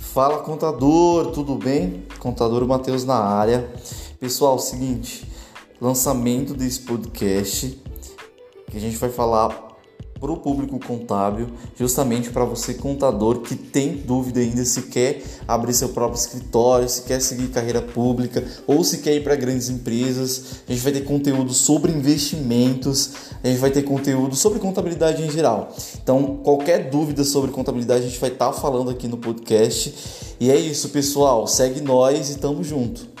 Fala contador, tudo bem? Contador Matheus na área. Pessoal, seguinte, lançamento desse podcast que a gente vai falar para o público contábil, justamente para você contador que tem dúvida ainda se quer abrir seu próprio escritório, se quer seguir carreira pública ou se quer ir para grandes empresas. A gente vai ter conteúdo sobre investimentos, a gente vai ter conteúdo sobre contabilidade em geral. Então, qualquer dúvida sobre contabilidade a gente vai estar tá falando aqui no podcast. E é isso, pessoal. Segue nós e tamo junto.